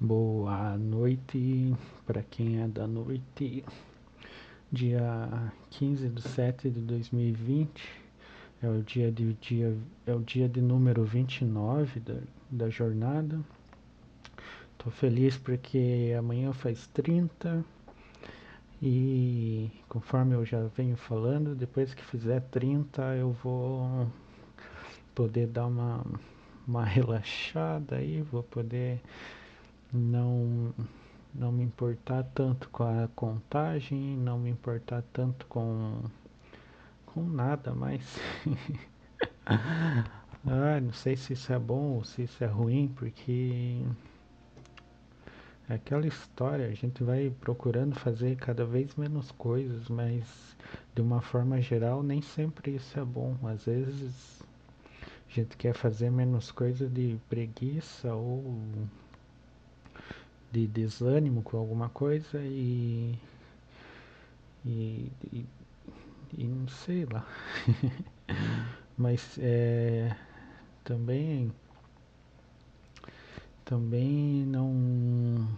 Boa noite para quem é da noite. Dia 15 de 7 de 2020 é o dia de dia é o dia de número 29 da, da jornada. Tô feliz porque amanhã faz 30 e conforme eu já venho falando, depois que fizer 30 eu vou poder dar uma uma relaxada aí, vou poder não, não me importar tanto com a contagem, não me importar tanto com, com nada mais. ah, não sei se isso é bom ou se isso é ruim, porque é aquela história, a gente vai procurando fazer cada vez menos coisas, mas de uma forma geral nem sempre isso é bom. Às vezes a gente quer fazer menos coisa de preguiça ou de desânimo com alguma coisa e, e, e, e não sei lá. Mas é, também também não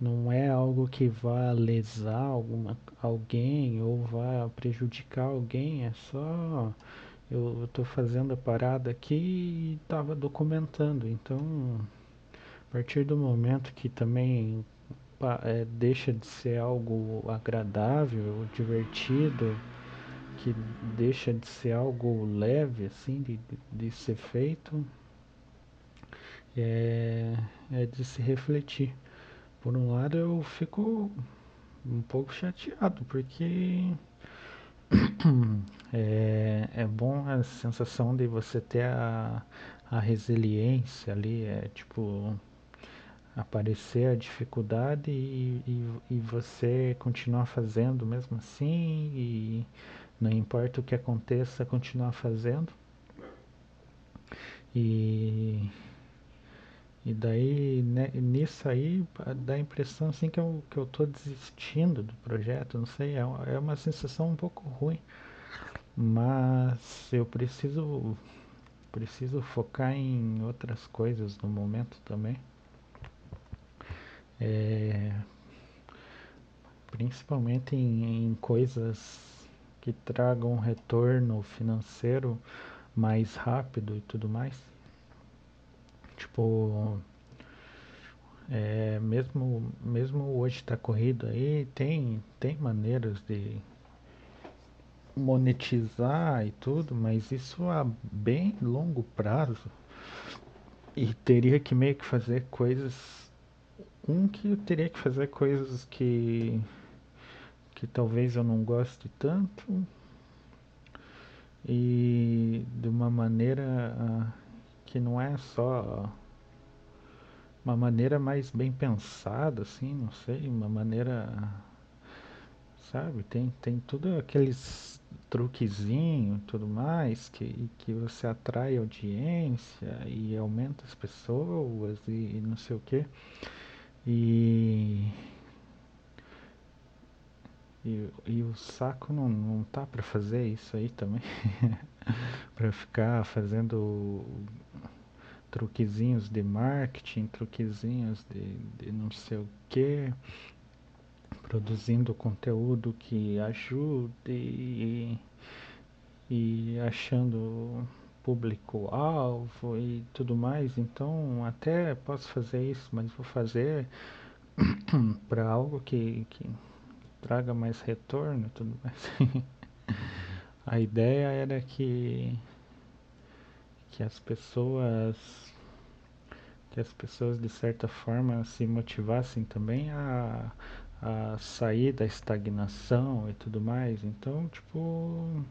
não é algo que vá lesar alguma, alguém ou vá prejudicar alguém, é só eu estou fazendo a parada aqui e estava documentando, então a partir do momento que também é, deixa de ser algo agradável, divertido, que deixa de ser algo leve, assim, de, de ser feito, é, é de se refletir. Por um lado, eu fico um pouco chateado, porque é, é bom a sensação de você ter a, a resiliência ali, é tipo aparecer a dificuldade e, e, e, você continuar fazendo mesmo assim e não importa o que aconteça, continuar fazendo. E, e daí né, nisso aí dá a impressão assim que eu, que eu tô desistindo do projeto, não sei, é, é uma sensação um pouco ruim. Mas eu preciso preciso focar em outras coisas no momento também é, principalmente em, em coisas que tragam retorno financeiro mais rápido e tudo mais. Tipo, é, mesmo, mesmo hoje está corrido aí, tem, tem maneiras de monetizar e tudo, mas isso a bem longo prazo. E teria que meio que fazer coisas um que eu teria que fazer coisas que que talvez eu não goste tanto. E de uma maneira uh, que não é só uma maneira mais bem pensada assim não sei uma maneira sabe tem tem tudo aqueles truquezinho tudo mais que que você atrai audiência e aumenta as pessoas e, e não sei o que e, e, e o saco não, não tá para fazer isso aí também. para ficar fazendo truquezinhos de marketing, truquezinhos de, de não sei o que, produzindo conteúdo que ajude e, e achando público-alvo e tudo mais, então até posso fazer isso, mas vou fazer para algo que, que traga mais retorno e tudo mais. A ideia era que, que as pessoas que as pessoas de certa forma se motivassem também a, a sair da estagnação e tudo mais. Então, tipo,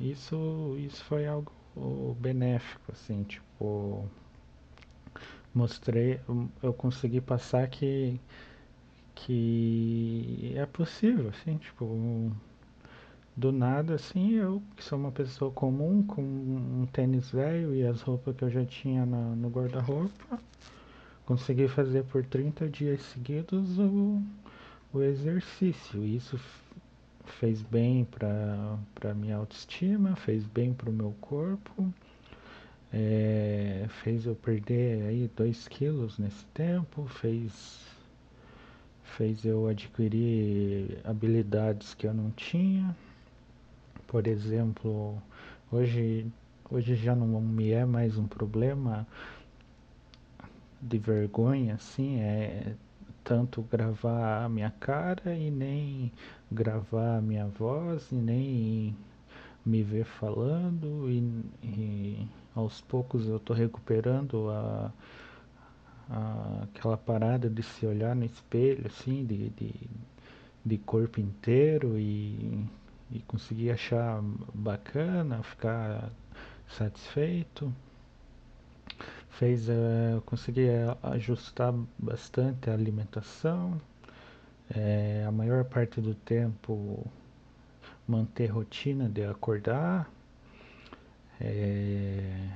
isso, isso foi algo benéfico, assim, tipo, mostrei, eu consegui passar que, que é possível, assim, tipo, do nada, assim, eu que sou uma pessoa comum, com um tênis velho e as roupas que eu já tinha na, no guarda-roupa, consegui fazer por 30 dias seguidos o, o exercício. Isso fez bem para minha autoestima, fez bem para o meu corpo, é, fez eu perder aí 2 quilos nesse tempo, fez, fez eu adquirir habilidades que eu não tinha. Por exemplo, hoje, hoje já não me é mais um problema de vergonha, assim, é tanto gravar a minha cara e nem gravar a minha voz e nem me ver falando e, e aos poucos eu estou recuperando a, a, aquela parada de se olhar no espelho, assim, de, de, de corpo inteiro e, e conseguir achar bacana, ficar satisfeito. Fez uh, eu consegui ajustar bastante a alimentação, é, a maior parte do tempo manter rotina de acordar. É,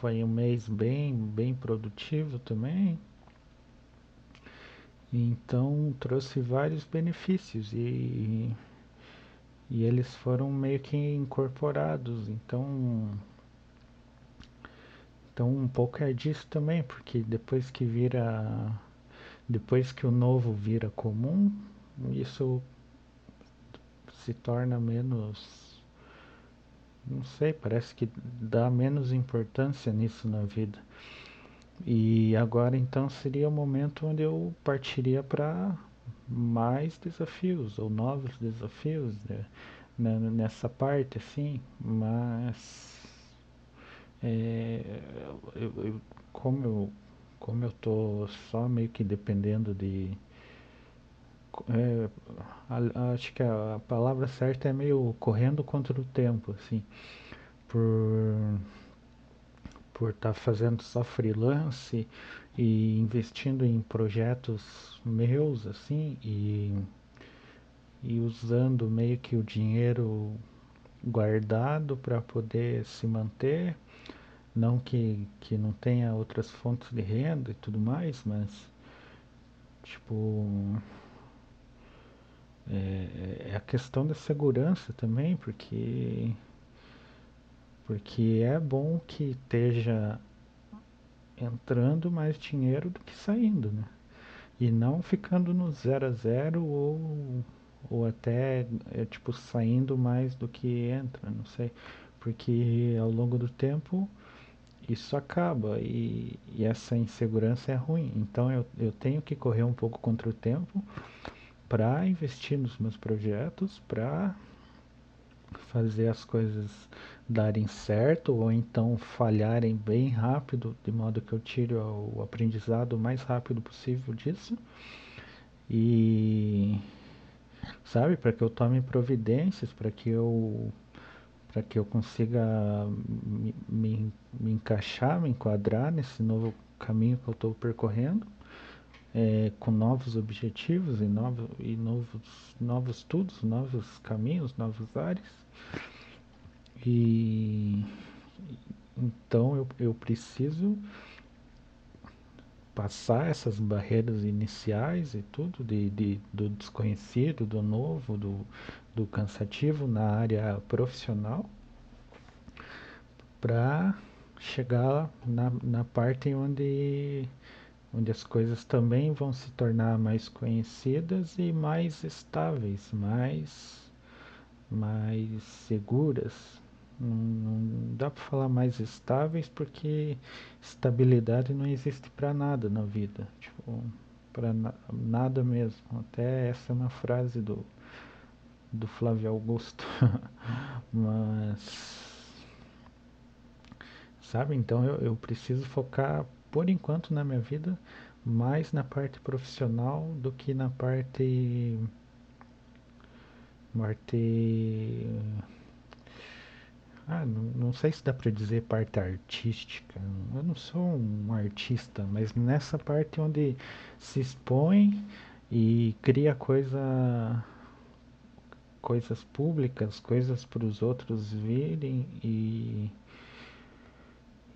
foi um mês bem, bem produtivo também. Então trouxe vários benefícios e, e eles foram meio que incorporados. Então, então um pouco é disso também, porque depois que vira depois que o novo vira comum, isso se torna menos. Não sei, parece que dá menos importância nisso na vida. E agora então seria o momento onde eu partiria para mais desafios ou novos desafios né, nessa parte assim, mas é, eu, eu, como eu como eu tô só meio que dependendo de é, acho que a, a, palavra certa é meio correndo contra o tempo, assim, por por estar tá fazendo só freelance e investindo em projetos meus, assim, e, e usando meio que o dinheiro guardado para poder se manter, não que, que não tenha outras fontes de renda e tudo mais, mas tipo é, é a questão da segurança também, porque porque é bom que esteja entrando mais dinheiro do que saindo, né? E não ficando no zero a zero ou, ou até é, tipo saindo mais do que entra, não sei. Porque ao longo do tempo isso acaba e, e essa insegurança é ruim. Então eu, eu tenho que correr um pouco contra o tempo para investir nos meus projetos, para fazer as coisas darem certo ou então falharem bem rápido, de modo que eu tire o aprendizado o mais rápido possível disso. E sabe, para que eu tome providências, para que eu para que eu consiga me, me, me encaixar, me enquadrar nesse novo caminho que eu estou percorrendo é, com novos objetivos e, novo, e novos, novos estudos, novos caminhos, novos ares. E então eu, eu preciso passar essas barreiras iniciais e tudo, de, de, do desconhecido, do novo, do, do cansativo na área profissional, para chegar na, na parte onde onde as coisas também vão se tornar mais conhecidas e mais estáveis, mais, mais seguras. Não, não dá para falar mais estáveis porque estabilidade não existe para nada na vida, tipo, para na, nada mesmo. Até essa é uma frase do, do Flávio Augusto. Mas sabe? Então eu, eu preciso focar por enquanto na minha vida, mais na parte profissional do que na parte. parte ah, não, não sei se dá para dizer parte artística. Eu não sou um artista, mas nessa parte onde se expõe e cria coisa coisas públicas, coisas para os outros virem e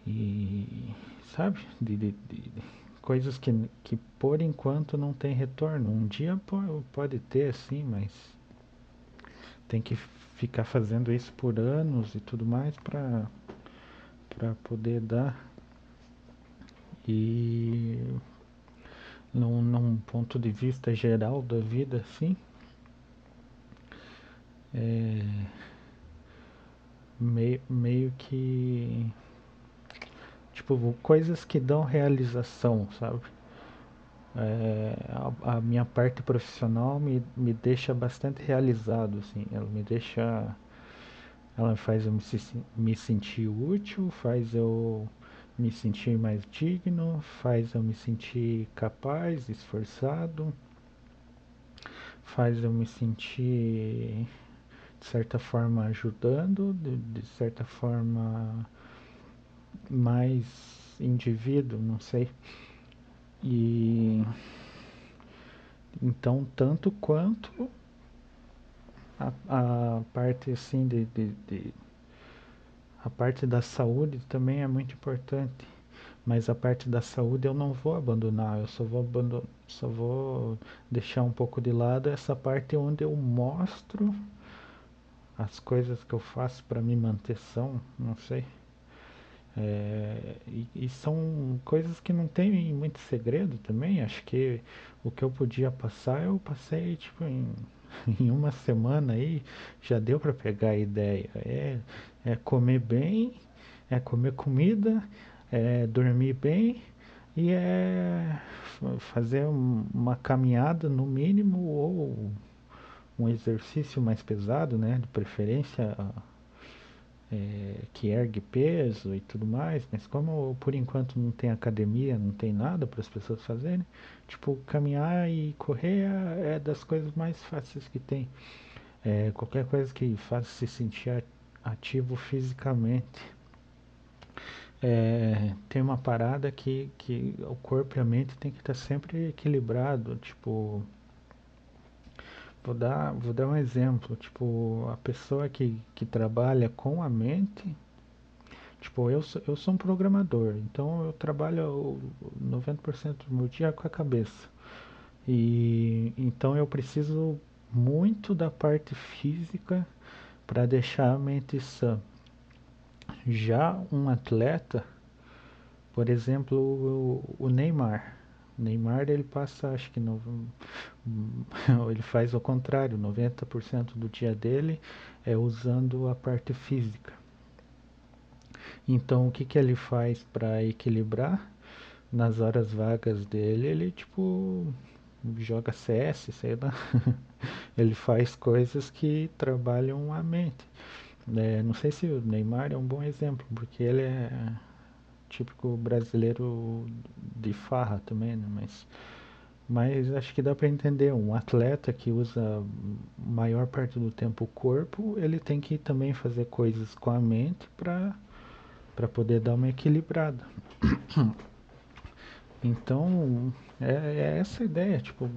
e sabe? De, de, de, coisas que, que por enquanto não tem retorno. Um dia pode, ter, sim, mas tem que ficar fazendo isso por anos e tudo mais para para poder dar. E num, num ponto de vista geral da vida, assim, é, meio, meio que tipo coisas que dão realização, sabe? É, a, a, minha parte profissional me, me deixa bastante realizado, assim, ela me deixa, ela faz eu me, me sentir útil, faz eu me sentir mais digno, faz eu me sentir capaz, esforçado, faz eu me sentir de certa forma ajudando, de, de certa forma mais indivíduo, não sei. E então tanto quanto a, a parte assim de, de, de, a parte da saúde também é muito importante. Mas a parte da saúde eu não vou abandonar, eu só vou abandonar, só vou deixar um pouco de lado essa parte onde eu mostro as coisas que eu faço para me manter são, não sei. É, e, e, são coisas que não tem muito segredo também. Acho que o que eu podia passar, eu passei tipo em, em uma semana aí, já deu para pegar a ideia. É, é comer bem, é comer comida, é dormir bem e é fazer uma caminhada no mínimo ou um exercício mais pesado, né? De preferência é, que ergue peso e tudo mais, mas como por enquanto não tem academia, não tem nada para as pessoas fazerem, tipo, caminhar e correr é, é das coisas mais fáceis que tem. É, qualquer coisa que faça se sentir ativo fisicamente. É, tem uma parada que, que o corpo e a mente tem que estar sempre equilibrado, tipo Vou dar, vou dar um exemplo, tipo, a pessoa que, que trabalha com a mente, tipo, eu sou, eu sou um programador, então eu trabalho 90% do meu dia com a cabeça. E então eu preciso muito da parte física para deixar a mente sã. Já um atleta, por exemplo, o, o Neymar, Neymar ele passa, acho que no, ele faz o contrário, 90% do dia dele é usando a parte física. Então o que, que ele faz para equilibrar? Nas horas vagas dele, ele tipo joga CS, sei lá. ele faz coisas que trabalham a mente. É, não sei se o Neymar é um bom exemplo, porque ele é típico brasileiro de farra também, né? Mas, mas acho que dá para entender. Um atleta que usa maior parte do tempo o corpo, ele tem que também fazer coisas com a mente para poder dar uma equilibrada. Então, é, é essa a ideia, tipo,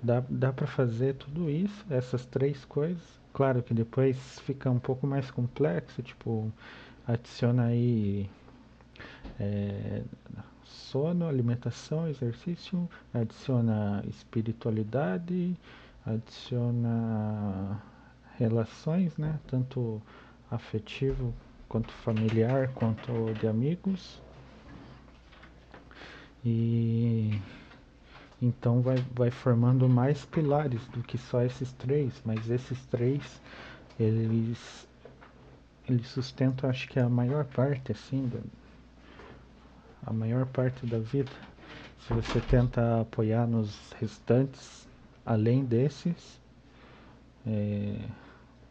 dá, dá para fazer tudo isso, essas três coisas. Claro que depois fica um pouco mais complexo, tipo, adiciona aí é, sono, alimentação, exercício, adiciona espiritualidade, adiciona relações, né? Tanto afetivo quanto familiar, quanto de amigos. E então vai, vai formando mais pilares do que só esses três, mas esses três eles eles sustentam acho que a maior parte assim do, a maior parte da vida. Se você tenta apoiar nos restantes, além desses, é,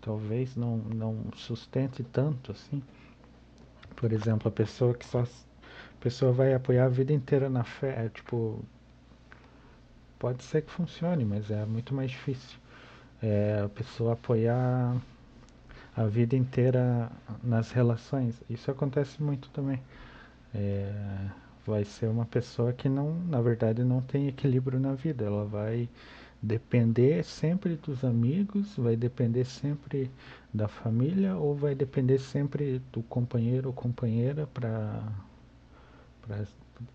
talvez não, não sustente tanto assim. Por exemplo, a pessoa que só a pessoa vai apoiar a vida inteira na fé, é, tipo, pode ser que funcione, mas é muito mais difícil. É, a pessoa apoiar a vida inteira nas relações. Isso acontece muito também é, vai ser uma pessoa que não, na verdade, não tem equilíbrio na vida. Ela vai depender sempre dos amigos, vai depender sempre da família ou vai depender sempre do companheiro ou companheira para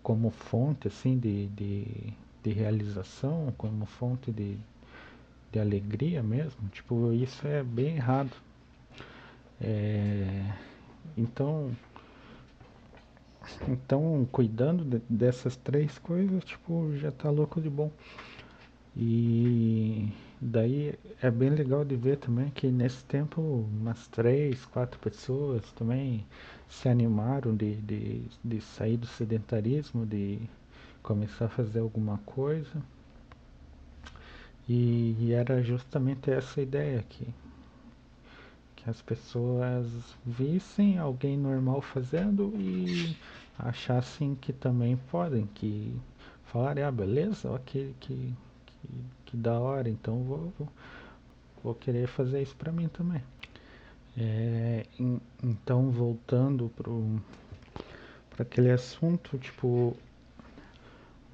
como fonte assim de, de, de, realização, como fonte de, de alegria mesmo. Tipo, isso é bem errado. É, então Então, cuidando de, dessas três coisas, tipo, já tá louco de bom. E daí é bem legal de ver também que nesse tempo umas três, quatro pessoas também se animaram de, de, de sair do sedentarismo, de começar a fazer alguma coisa. E, e era justamente essa ideia aqui. As pessoas vissem alguém normal fazendo e achassem que também podem, que falarem, ah, beleza, ok, que, que, que da hora, então vou, vou, vou querer fazer isso para mim também. É, em, então, voltando para aquele assunto, tipo,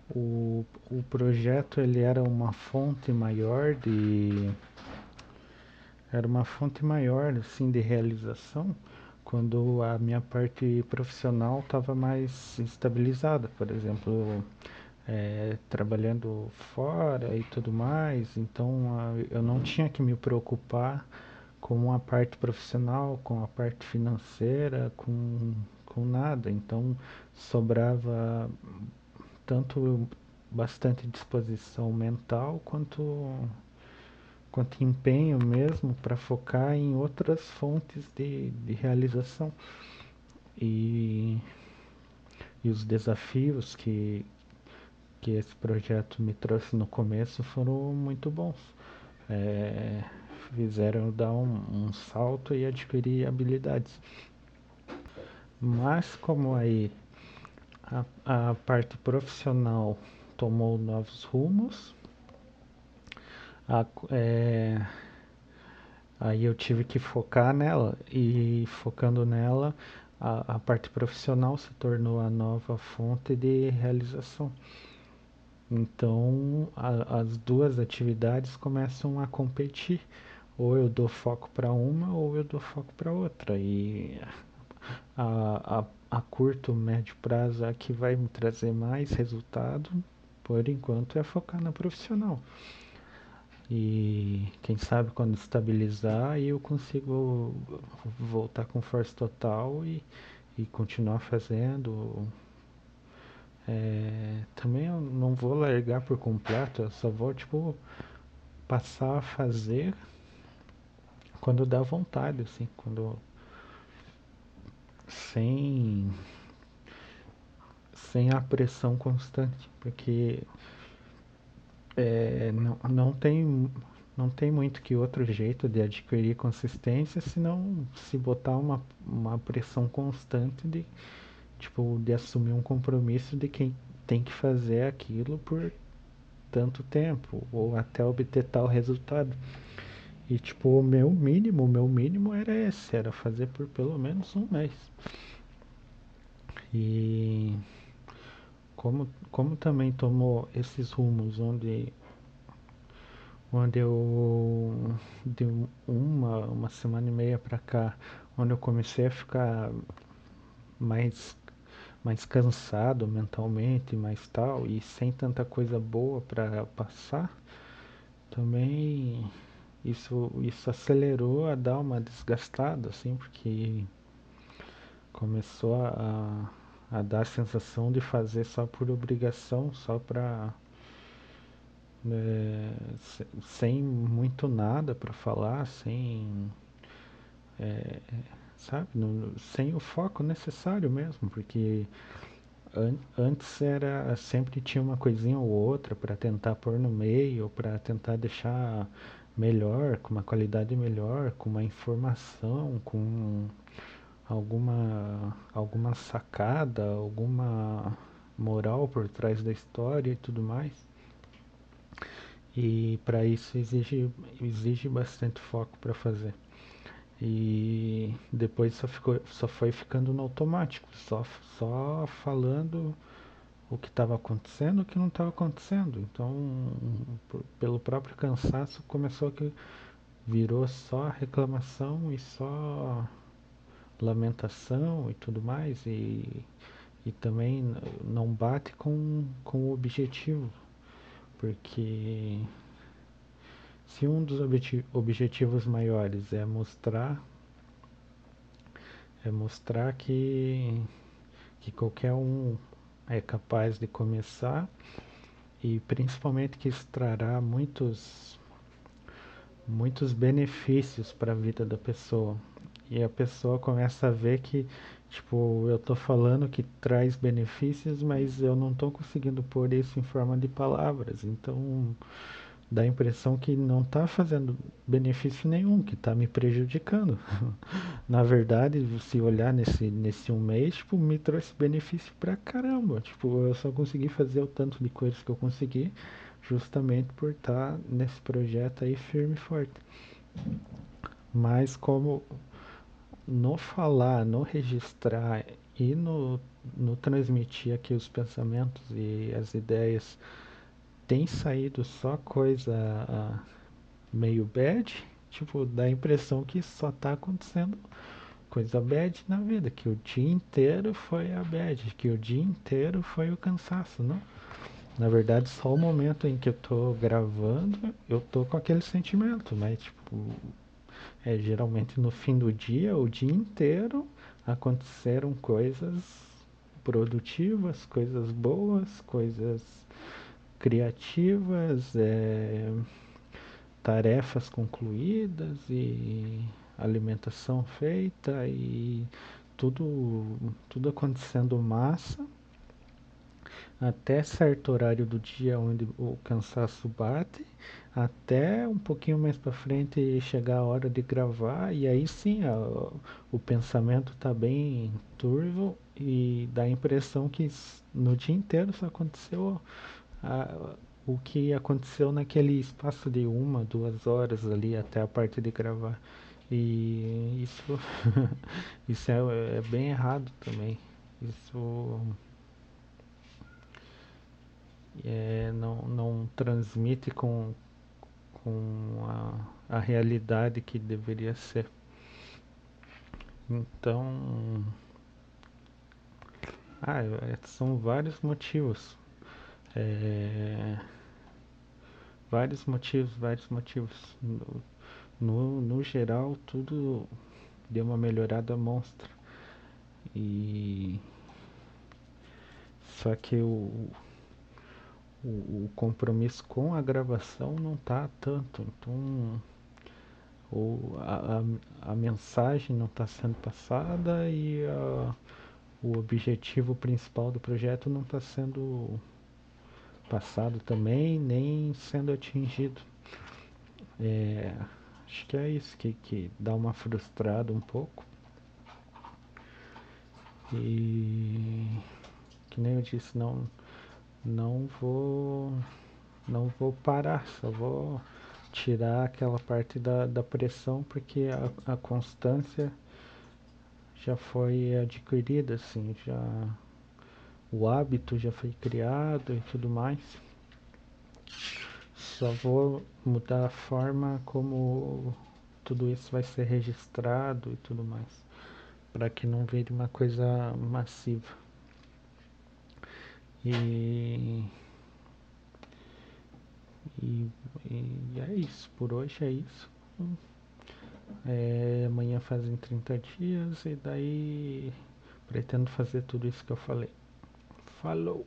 o, o projeto ele era uma fonte maior de era uma fonte maior assim de realização quando a minha parte profissional estava mais estabilizada, por exemplo, é, trabalhando fora e tudo mais, então a, eu não tinha que me preocupar com a parte profissional, com a parte financeira, com, com nada, então sobrava tanto bastante disposição mental quanto quanto empenho mesmo para focar em outras fontes de, de realização e, e os desafios que, que esse projeto me trouxe no começo foram muito bons. É, fizeram dar um, um salto e adquirir habilidades. Mas como aí a, a parte profissional tomou novos rumos, a, é, aí eu tive que focar nela e focando nela a, a parte profissional se tornou a nova fonte de realização. Então, a, as duas atividades começam a competir. Ou eu dou foco para uma, ou eu dou foco para outra. E a, a, a curto, médio prazo, a que vai me trazer mais resultado, por enquanto, é focar na profissional. E quem sabe quando estabilizar, eu consigo voltar com força total e, e continuar fazendo. É, também eu não vou largar por completo, eu só vou tipo passar a fazer quando dá vontade, assim, quando sem sem a pressão constante, porque é, não, não tem não tem muito que outro jeito de adquirir consistência senão se botar uma, uma pressão constante de tipo, de assumir um compromisso de quem tem que fazer aquilo por tanto tempo, ou até obter tal resultado. E tipo, o meu mínimo, o meu mínimo era esse, era fazer por pelo menos um mês. E como, como também tomou esses rumos onde onde eu de uma, uma semana e meia para cá, onde eu comecei a ficar mais mais cansado mentalmente, mais tal, e sem tanta coisa boa para passar, também isso, isso acelerou a dar uma desgastada, assim, porque começou a, a dar a sensação de fazer só por obrigação, só para é, sem muito nada para falar, sem é, sabe? No, sem o foco necessário mesmo, porque an antes era sempre tinha uma coisinha ou outra para tentar pôr no meio, para tentar deixar melhor, com uma qualidade melhor, com uma informação, com alguma alguma sacada, alguma moral por trás da história e tudo mais. E para isso exige exige bastante foco para fazer. E depois só, ficou, só foi ficando no automático, só, só falando o que estava acontecendo o que não estava acontecendo. Então, por, pelo próprio cansaço, começou que virou só reclamação e só lamentação e tudo mais. E, e também não bate com, com o objetivo, porque se um dos objetivos maiores é mostrar é mostrar que que qualquer um é capaz de começar e principalmente que extrará muitos muitos benefícios para a vida da pessoa. E a pessoa começa a ver que, tipo, eu tô falando que traz benefícios, mas eu não tô conseguindo pôr isso em forma de palavras. Então, dá a impressão que não está fazendo benefício nenhum, que está me prejudicando. Na verdade, se olhar nesse, nesse um mês, tipo, me trouxe benefício pra caramba. Tipo, eu só consegui fazer o tanto de coisas que eu consegui justamente por estar tá nesse projeto aí firme e forte. Mas como no falar, no registrar e no, no transmitir aqui os pensamentos e as ideias tem saído só coisa uh, meio bad, tipo, dá a impressão que só tá acontecendo coisa bad na vida, que o dia inteiro foi a bad, que o dia inteiro foi o cansaço, não? Na verdade, só o momento em que eu tô gravando, eu tô com aquele sentimento, mas tipo, é geralmente no fim do dia, o dia inteiro, aconteceram coisas produtivas, coisas boas, coisas criativas, é, tarefas concluídas e alimentação feita e tudo, tudo acontecendo massa até certo horário do dia onde o cansaço bate, até um pouquinho mais para frente chegar a hora de gravar e aí sim a, o pensamento está bem turvo e dá a impressão que no dia inteiro só aconteceu a, o que aconteceu naquele espaço de uma, duas horas ali até a parte de gravar. E isso, isso é, é bem errado também. Isso é, não, não transmite com, com a, a realidade que deveria ser. Então, ah, é, são vários motivos. É, vários motivos, vários motivos. No, no, no geral, tudo deu uma melhorada monstra. E só que o, o, compromisso com a gravação não tá tanto. Então o, a, a, a mensagem não está sendo passada e a, o objetivo principal do projeto não está sendo passado também, nem sendo atingido. É, acho que é isso que, que dá uma frustrada um pouco. E que nem eu disse, não, não vou não vou parar, só vou tirar aquela parte da, da pressão porque a, a constância já foi adquirida, assim, já o hábito já foi criado e tudo mais. Só vou mudar a forma como tudo isso vai ser registrado e tudo mais, para que não vire uma coisa massiva. E, e, e é isso, por hoje é isso. É, amanhã fazem 30 dias e daí pretendo fazer tudo isso que eu falei. Falou!